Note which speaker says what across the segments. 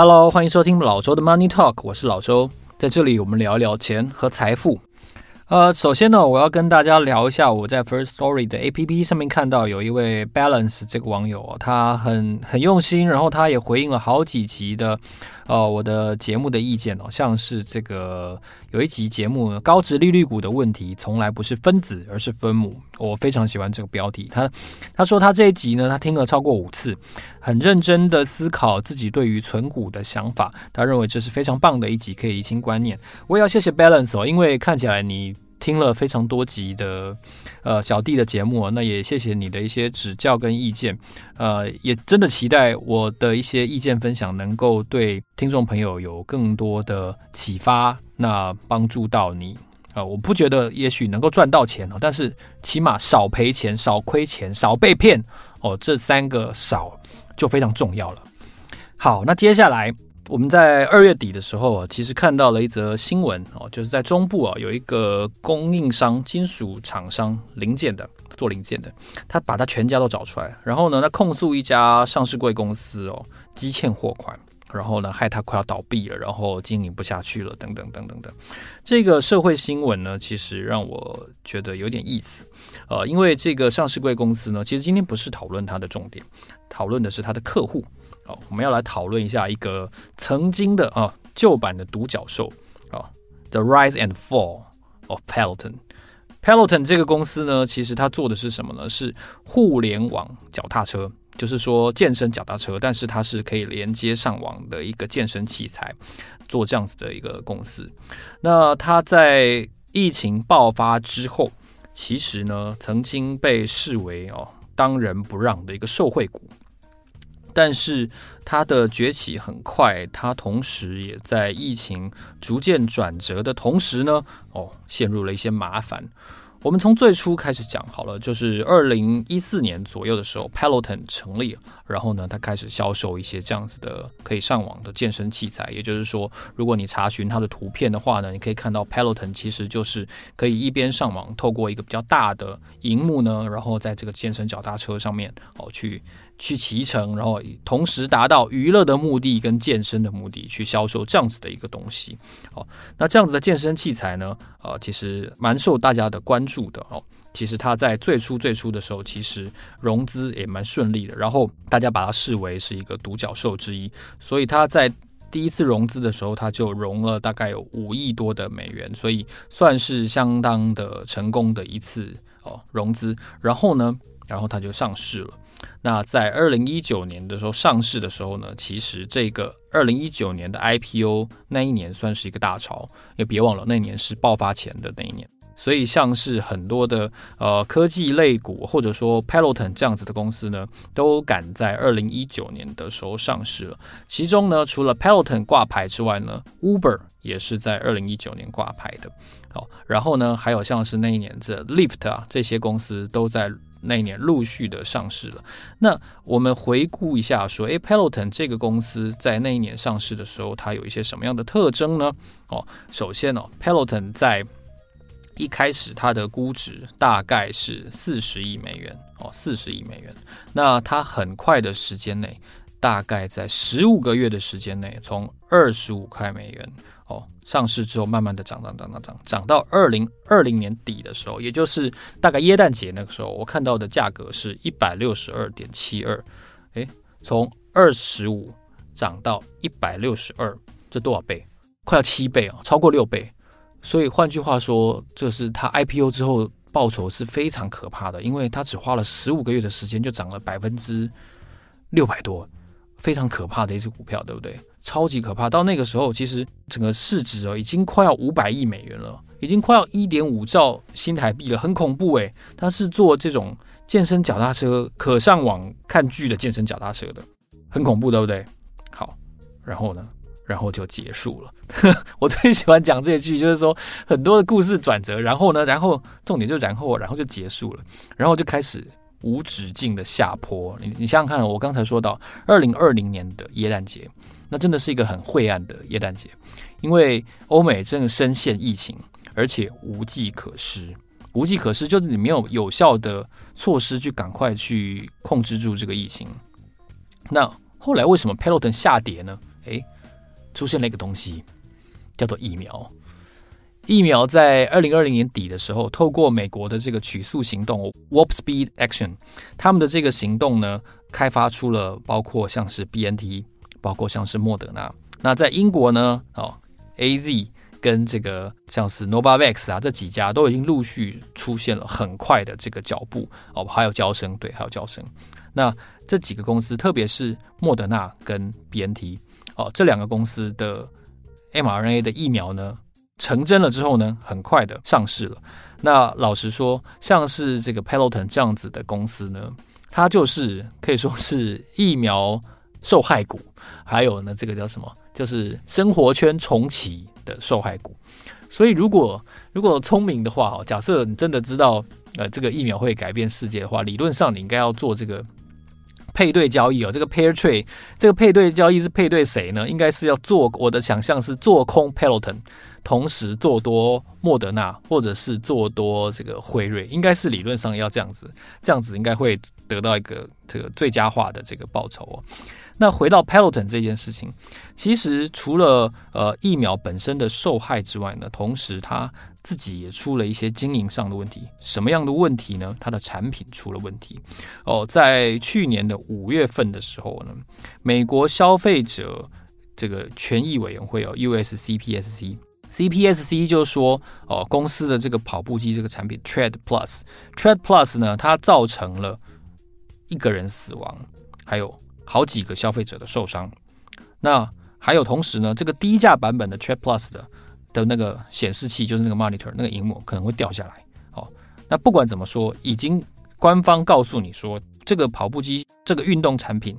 Speaker 1: Hello，欢迎收听老周的 Money Talk，我是老周，在这里我们聊一聊钱和财富。呃，首先呢，我要跟大家聊一下我在 First Story 的 APP 上面看到有一位 Balance 这个网友，他很很用心，然后他也回应了好几集的呃我的节目的意见哦，像是这个有一集节目高值利率股的问题从来不是分子而是分母，我非常喜欢这个标题。他他说他这一集呢，他听了超过五次，很认真的思考自己对于存股的想法，他认为这是非常棒的一集，可以厘清观念。我也要谢谢 Balance 哦，因为看起来你。听了非常多集的呃小弟的节目，那也谢谢你的一些指教跟意见，呃，也真的期待我的一些意见分享能够对听众朋友有更多的启发，那帮助到你啊、呃！我不觉得也许能够赚到钱哦，但是起码少赔钱、少亏钱、少被骗哦，这三个少就非常重要了。好，那接下来。我们在二月底的时候啊，其实看到了一则新闻哦，就是在中部啊有一个供应商、金属厂商零件的做零件的，他把他全家都找出来，然后呢，他控诉一家上市贵公司哦积欠货款，然后呢害他快要倒闭了，然后经营不下去了，等等等等等。这个社会新闻呢，其实让我觉得有点意思，呃，因为这个上市贵公司呢，其实今天不是讨论它的重点，讨论的是它的客户。好，我们要来讨论一下一个曾经的啊旧版的独角兽啊，The Rise and Fall of Peloton。Peloton 这个公司呢，其实它做的是什么呢？是互联网脚踏车，就是说健身脚踏车，但是它是可以连接上网的一个健身器材，做这样子的一个公司。那它在疫情爆发之后，其实呢曾经被视为哦当仁不让的一个受惠股。但是它的崛起很快，它同时也在疫情逐渐转折的同时呢，哦，陷入了一些麻烦。我们从最初开始讲好了，就是二零一四年左右的时候，Peloton 成立，然后呢，它开始销售一些这样子的可以上网的健身器材。也就是说，如果你查询它的图片的话呢，你可以看到 Peloton 其实就是可以一边上网，透过一个比较大的荧幕呢，然后在这个健身脚踏车上面哦去去骑乘，然后同时达到娱乐的目的跟健身的目的去销售这样子的一个东西。哦，那这样子的健身器材呢，呃，其实蛮受大家的关注。的哦，其实他在最初最初的时候，其实融资也蛮顺利的，然后大家把它视为是一个独角兽之一，所以他在第一次融资的时候，他就融了大概有五亿多的美元，所以算是相当的成功的一次哦融资。然后呢，然后他就上市了。那在二零一九年的时候上市的时候呢，其实这个二零一九年的 IPO 那一年算是一个大潮，也别忘了那年是爆发前的那一年。所以，像是很多的呃科技类股，或者说 Peloton 这样子的公司呢，都赶在二零一九年的时候上市了。其中呢，除了 Peloton 挂牌之外呢，Uber 也是在二零一九年挂牌的。好，然后呢，还有像是那一年这 Lyft 啊这些公司都在那一年陆续的上市了。那我们回顾一下说，诶，Peloton 这个公司在那一年上市的时候，它有一些什么样的特征呢？哦，首先呢，哦，Peloton 在一开始它的估值大概是四十亿美元哦，四十亿美元。那它很快的时间内，大概在十五个月的时间内，从二十五块美元哦上市之后，慢慢的涨涨涨涨涨，涨到二零二零年底的时候，也就是大概耶诞节那个时候，我看到的价格是一百六十二点七二。诶，从二十五涨到一百六十二，这多少倍？快要七倍哦，超过六倍。所以换句话说，这是它 IPO 之后报酬是非常可怕的，因为它只花了十五个月的时间就涨了百分之六百多，非常可怕的一只股票，对不对？超级可怕。到那个时候，其实整个市值哦已经快要五百亿美元了，已经快要一点五兆新台币了，很恐怖诶。它是做这种健身脚踏车，可上网看剧的健身脚踏车的，很恐怖，对不对？好，然后呢？然后就结束了。我最喜欢讲这一句，就是说很多的故事转折，然后呢，然后重点就然后，然后就结束了，然后就开始无止境的下坡。你你想想看，我刚才说到二零二零年的耶诞节，那真的是一个很晦暗的耶诞节，因为欧美正深陷疫情，而且无计可施。无计可施就是你没有有效的措施去赶快去控制住这个疫情。那后来为什么 Peloton 下跌呢？哎，出现了一个东西，叫做疫苗。疫苗在二零二零年底的时候，透过美国的这个取速行动 （Warp Speed Action），他们的这个行动呢，开发出了包括像是 BNT，包括像是莫德纳。那在英国呢，哦，AZ 跟这个像是 Novavax 啊，这几家都已经陆续出现了很快的这个脚步哦，还有交生，对，还有交生。那这几个公司，特别是莫德纳跟 BNT 哦，这两个公司的 mRNA 的疫苗呢，成真了之后呢，很快的上市了。那老实说，像是这个 Peloton 这样子的公司呢，它就是可以说是疫苗受害股，还有呢，这个叫什么？就是生活圈重启的受害股。所以，如果如果聪明的话，假设你真的知道，呃，这个疫苗会改变世界的话，理论上你应该要做这个配对交易哦。这个 pair trade，这个配对交易是配对谁呢？应该是要做，我的想象是做空 Peloton。同时做多莫德纳，或者是做多这个辉瑞，应该是理论上要这样子，这样子应该会得到一个这个最佳化的这个报酬哦。那回到 Peloton 这件事情，其实除了呃疫苗本身的受害之外呢，同时他自己也出了一些经营上的问题。什么样的问题呢？他的产品出了问题哦。在去年的五月份的时候呢，美国消费者这个权益委员会哦，USCPSC。CPSC 就说，哦，公司的这个跑步机这个产品 Tread Plus，Tread Plus 呢，它造成了一个人死亡，还有好几个消费者的受伤。那还有同时呢，这个低价版本的 Trap Plus 的的那个显示器，就是那个 monitor 那个荧幕可能会掉下来。哦，那不管怎么说，已经官方告诉你说，这个跑步机这个运动产品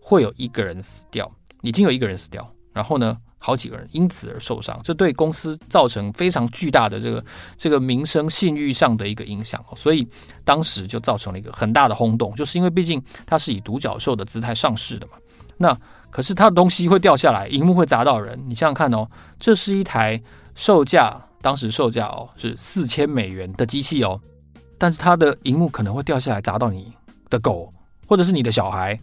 Speaker 1: 会有一个人死掉，已经有一个人死掉。然后呢，好几个人因此而受伤，这对公司造成非常巨大的这个这个名声信誉上的一个影响，所以当时就造成了一个很大的轰动，就是因为毕竟它是以独角兽的姿态上市的嘛。那可是它的东西会掉下来，荧幕会砸到人，你想想看哦，这是一台售价当时售价哦是四千美元的机器哦，但是它的荧幕可能会掉下来砸到你的狗或者是你的小孩。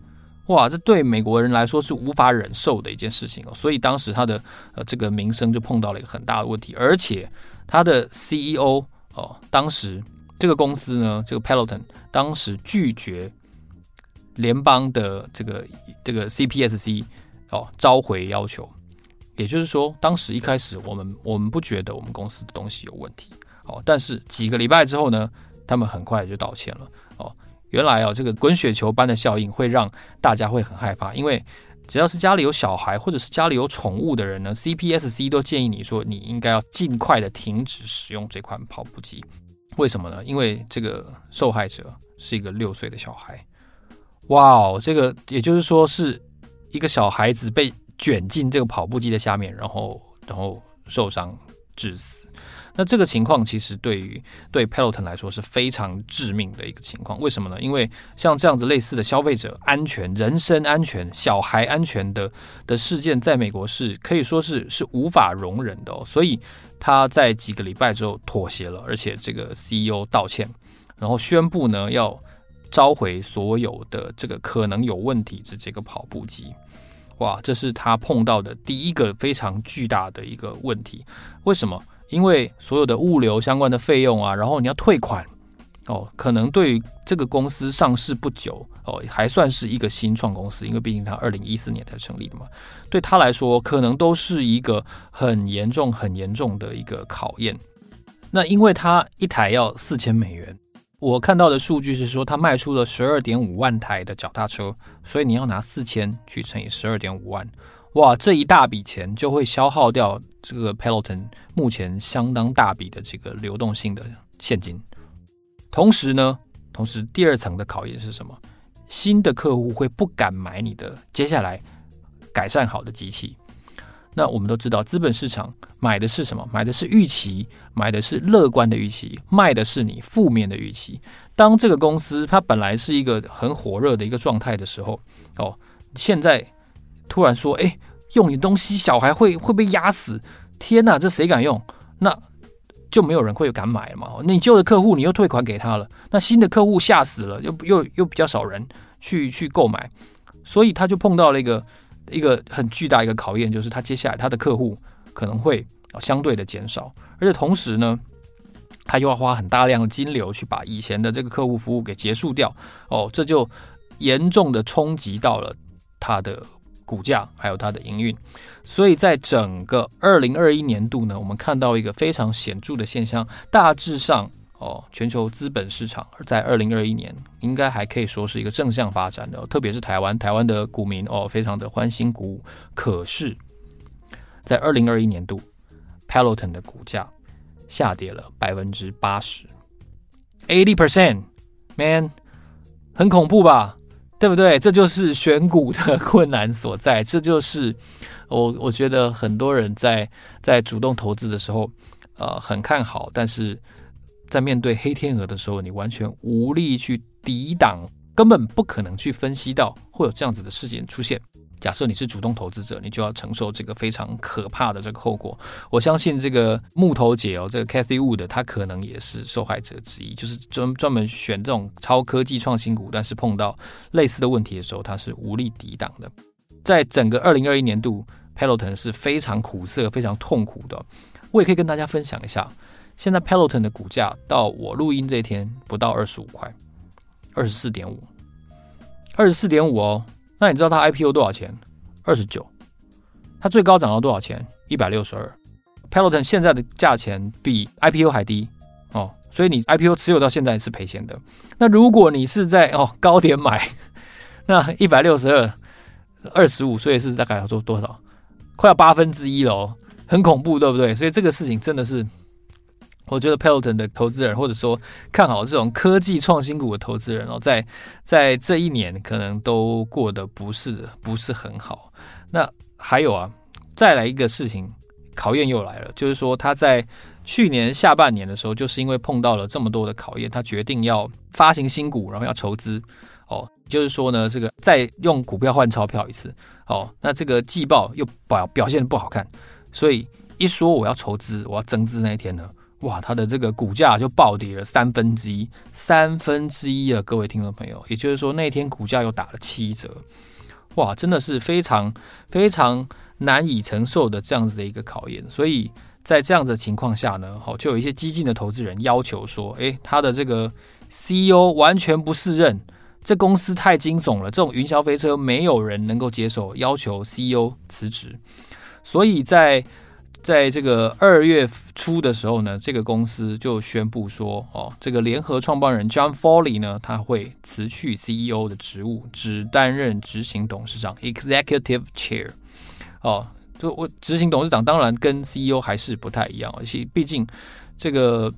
Speaker 1: 哇，这对美国人来说是无法忍受的一件事情哦，所以当时他的呃这个名声就碰到了一个很大的问题，而且他的 CEO 哦，当时这个公司呢，这个 Peloton 当时拒绝联邦的这个这个 CPSC 哦召回要求，也就是说，当时一开始我们我们不觉得我们公司的东西有问题哦，但是几个礼拜之后呢，他们很快就道歉了哦。原来啊，这个滚雪球般的效应会让大家会很害怕，因为只要是家里有小孩或者是家里有宠物的人呢，CPSC 都建议你说你应该要尽快的停止使用这款跑步机。为什么呢？因为这个受害者是一个六岁的小孩。哇哦，这个也就是说是一个小孩子被卷进这个跑步机的下面，然后然后受伤致死。那这个情况其实对于对 Peloton 来说是非常致命的一个情况。为什么呢？因为像这样子类似的消费者安全、人身安全、小孩安全的的事件，在美国是可以说是是无法容忍的哦。所以他在几个礼拜之后妥协了，而且这个 CEO 道歉，然后宣布呢要召回所有的这个可能有问题的这个跑步机。哇，这是他碰到的第一个非常巨大的一个问题。为什么？因为所有的物流相关的费用啊，然后你要退款哦，可能对于这个公司上市不久哦，还算是一个新创公司，因为毕竟它二零一四年才成立的嘛，对他来说可能都是一个很严重、很严重的一个考验。那因为它一台要四千美元，我看到的数据是说它卖出了十二点五万台的脚踏车，所以你要拿四千去乘以十二点五万。哇，这一大笔钱就会消耗掉这个 Peloton 目前相当大笔的这个流动性的现金。同时呢，同时第二层的考验是什么？新的客户会不敢买你的接下来改善好的机器。那我们都知道，资本市场买的是什么？买的是预期，买的是乐观的预期，卖的是你负面的预期。当这个公司它本来是一个很火热的一个状态的时候，哦，现在。突然说：“哎，用你东西，小孩会会被压死！天哪，这谁敢用？那就没有人会敢买了嘛。那你旧的客户，你又退款给他了，那新的客户吓死了，又又又比较少人去去购买，所以他就碰到了一个一个很巨大一个考验，就是他接下来他的客户可能会相对的减少，而且同时呢，他又要花很大量的金流去把以前的这个客户服务给结束掉，哦，这就严重的冲击到了他的股价还有它的营运，所以在整个二零二一年度呢，我们看到一个非常显著的现象，大致上。哦，全球资本市场在二零二一年应该还可以说是一个正向发展的，特别是台湾，台湾的股民哦，非常的欢欣鼓舞。可是，在二零二一年度，Peloton 的股价下跌了百分之八十，eighty percent，man，很恐怖吧？对不对？这就是选股的困难所在，这就是我我觉得很多人在在主动投资的时候，呃，很看好，但是。在面对黑天鹅的时候，你完全无力去抵挡，根本不可能去分析到会有这样子的事件出现。假设你是主动投资者，你就要承受这个非常可怕的这个后果。我相信这个木头姐哦，这个 Cathy Wood，她可能也是受害者之一，就是专专门选这种超科技创新股，但是碰到类似的问题的时候，她是无力抵挡的。在整个二零二一年度，Peloton 是非常苦涩、非常痛苦的。我也可以跟大家分享一下。现在 Peloton 的股价到我录音这一天不到二十五块，二十四点五，二十四点五哦。那你知道它 IPO 多少钱？二十九。它最高涨到多少钱？一百六十二。Peloton 现在的价钱比 IPO 还低哦，所以你 IPO 持有到现在是赔钱的。那如果你是在哦高点买，那一百六十二，二十五，所以是大概要做多少？快要八分之一了，很恐怖，对不对？所以这个事情真的是。我觉得 Peloton 的投资人，或者说看好这种科技创新股的投资人哦，在在这一年可能都过得不是不是很好。那还有啊，再来一个事情，考验又来了，就是说他在去年下半年的时候，就是因为碰到了这么多的考验，他决定要发行新股，然后要筹资哦，就是说呢，这个再用股票换钞票一次哦，那这个季报又表表现的不好看，所以一说我要筹资，我要增资那一天呢。哇，它的这个股价就暴跌了三分之一，三分之一啊！各位听众朋友，也就是说那天股价又打了七折，哇，真的是非常非常难以承受的这样子的一个考验。所以在这样子的情况下呢，好，就有一些激进的投资人要求说，诶，他的这个 CEO 完全不适任，这公司太惊悚了，这种云霄飞车没有人能够接受，要求 CEO 辞职。所以在在这个二月初的时候呢，这个公司就宣布说，哦，这个联合创办人 John Foley 呢，他会辞去 CEO 的职务，只担任执行董事长 （Executive Chair）。哦，就我执行董事长当然跟 CEO 还是不太一样，而且毕竟这个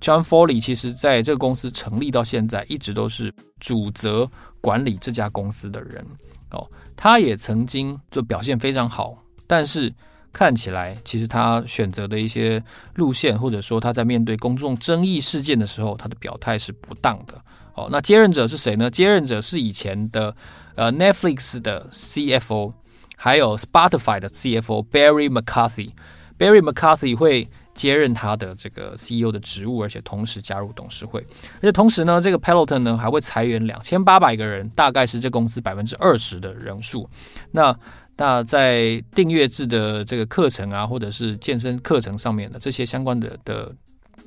Speaker 1: John Foley 其实在这个公司成立到现在，一直都是主责管理这家公司的人。哦，他也曾经就表现非常好，但是。看起来，其实他选择的一些路线，或者说他在面对公众争议事件的时候，他的表态是不当的。哦，那接任者是谁呢？接任者是以前的呃 Netflix 的 CFO，还有 Spotify 的 CFO Barry McCarthy。Barry McCarthy 会接任他的这个 CEO 的职务，而且同时加入董事会。而且同时呢，这个 Peloton 呢还会裁员两千八百个人，大概是这公司百分之二十的人数。那那在订阅制的这个课程啊，或者是健身课程上面的这些相关的的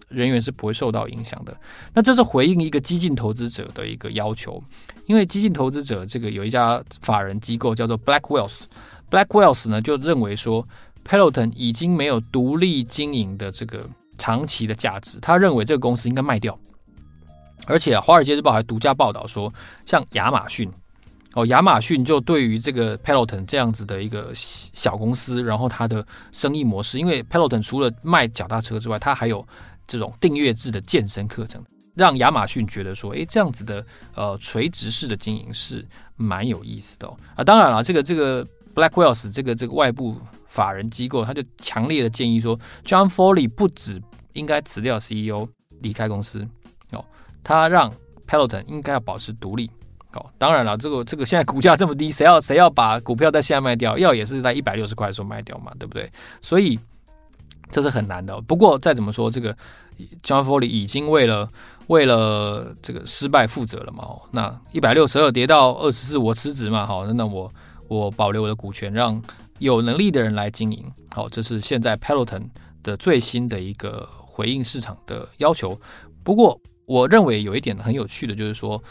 Speaker 1: 人员是不会受到影响的。那这是回应一个激进投资者的一个要求，因为激进投资者这个有一家法人机构叫做 Blackwell's，Blackwell's 呢就认为说 Peloton 已经没有独立经营的这个长期的价值，他认为这个公司应该卖掉。而且啊，《华尔街日报》还独家报道说，像亚马逊。哦，亚马逊就对于这个 Peloton 这样子的一个小公司，然后它的生意模式，因为 Peloton 除了卖脚踏车之外，它还有这种订阅制的健身课程，让亚马逊觉得说，诶，这样子的呃垂直式的经营是蛮有意思的哦。啊，当然了，这个这个 Blackwells 这个这个外部法人机构，他就强烈的建议说，John Foley 不止应该辞掉 CEO 离开公司哦，他让 Peloton 应该要保持独立。哦，当然了，这个这个现在股价这么低，谁要谁要把股票在现在卖掉？要也是在一百六十块的时候卖掉嘛，对不对？所以这是很难的。不过再怎么说，这个 John Foley 已经为了为了这个失败负责了嘛。那一百六十二跌到二十四，我辞职嘛。好，那我我保留我的股权，让有能力的人来经营。好，这是现在 Peloton 的最新的一个回应市场的要求。不过，我认为有一点很有趣的，就是说，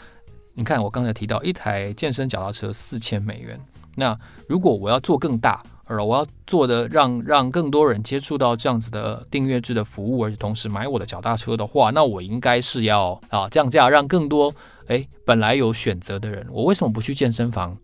Speaker 1: 你看我刚才提到一台健身脚踏车四千美元，那如果我要做更大，而我要做的让让更多人接触到这样子的订阅制的服务，而且同时买我的脚踏车的话，那我应该是要啊降价，让更多诶本来有选择的人，我为什么不去健身房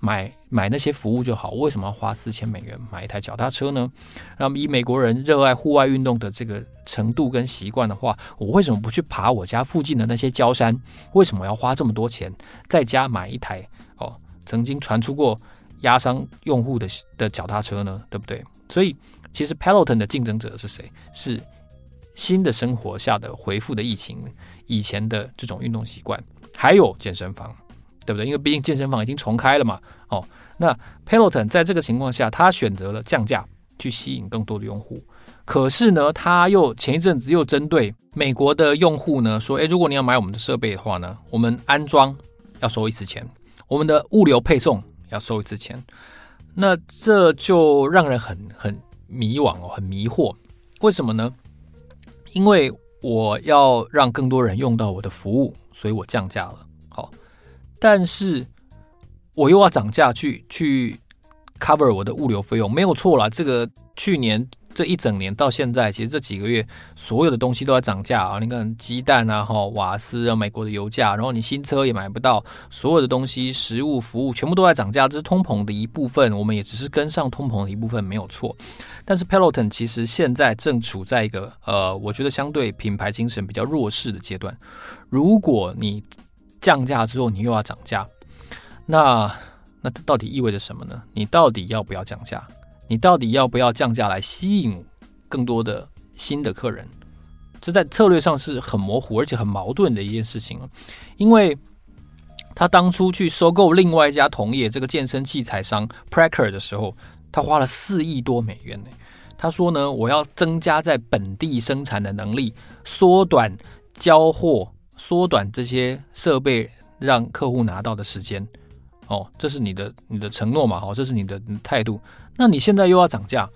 Speaker 1: 买买那些服务就好？为什么要花四千美元买一台脚踏车呢？那么以美国人热爱户外运动的这个程度跟习惯的话，我为什么不去爬我家附近的那些郊山？为什么要花这么多钱在家买一台哦？曾经传出过。压伤用户的的脚踏车呢，对不对？所以其实 Peloton 的竞争者是谁？是新的生活下的回复的疫情，以前的这种运动习惯，还有健身房，对不对？因为毕竟健身房已经重开了嘛。哦，那 Peloton 在这个情况下，他选择了降价去吸引更多的用户。可是呢，他又前一阵子又针对美国的用户呢说：“诶，如果你要买我们的设备的话呢，我们安装要收一次钱，我们的物流配送。”要收一次钱，那这就让人很很迷惘哦，很迷惑。为什么呢？因为我要让更多人用到我的服务，所以我降价了。但是我又要涨价去去 cover 我的物流费用，没有错啦。这个去年。这一整年到现在，其实这几个月所有的东西都在涨价啊！你看鸡蛋啊、哈瓦斯啊、美国的油价，然后你新车也买不到，所有的东西、食物、服务全部都在涨价，这是通膨的一部分。我们也只是跟上通膨的一部分，没有错。但是 Peloton 其实现在正处在一个呃，我觉得相对品牌精神比较弱势的阶段。如果你降价之后，你又要涨价，那那到底意味着什么呢？你到底要不要降价？你到底要不要降价来吸引更多的新的客人？这在策略上是很模糊而且很矛盾的一件事情。因为他当初去收购另外一家同业这个健身器材商 Pracker 的时候，他花了四亿多美元呢。他说呢，我要增加在本地生产的能力，缩短交货，缩短这些设备让客户拿到的时间。哦，这是你的你的承诺嘛？哦，这是你的态度。那你现在又要涨价，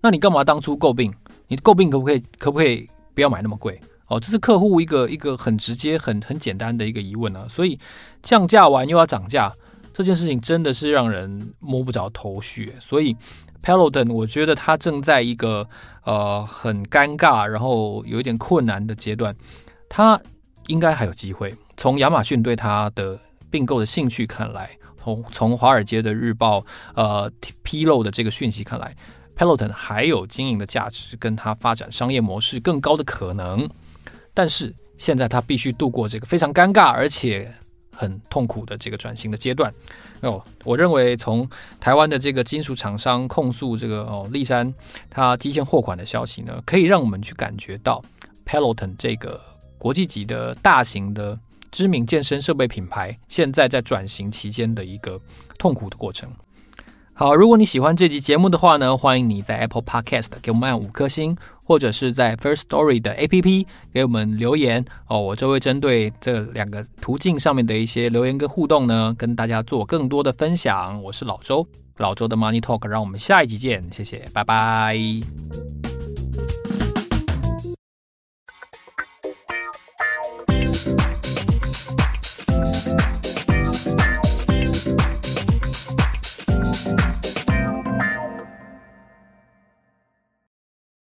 Speaker 1: 那你干嘛当初诟病？你诟病可不可以？可不可以不要买那么贵？哦，这是客户一个一个很直接、很很简单的一个疑问啊。所以降价完又要涨价，这件事情真的是让人摸不着头绪。所以 Peloton 我觉得它正在一个呃很尴尬，然后有一点困难的阶段。它应该还有机会。从亚马逊对它的并购的兴趣看来。从从华尔街的日报呃披露的这个讯息看来，Peloton 还有经营的价值，跟它发展商业模式更高的可能。但是现在它必须度过这个非常尴尬而且很痛苦的这个转型的阶段。哦，我认为从台湾的这个金属厂商控诉这个哦立山它积欠货款的消息呢，可以让我们去感觉到 Peloton 这个国际级的大型的。知名健身设备品牌现在在转型期间的一个痛苦的过程。好，如果你喜欢这集节目的话呢，欢迎你在 Apple Podcast 给我们按五颗星，或者是在 First Story 的 APP 给我们留言哦。我就会针对这两个途径上面的一些留言跟互动呢，跟大家做更多的分享。我是老周，老周的 Money Talk，让我们下一集见，谢谢，拜拜。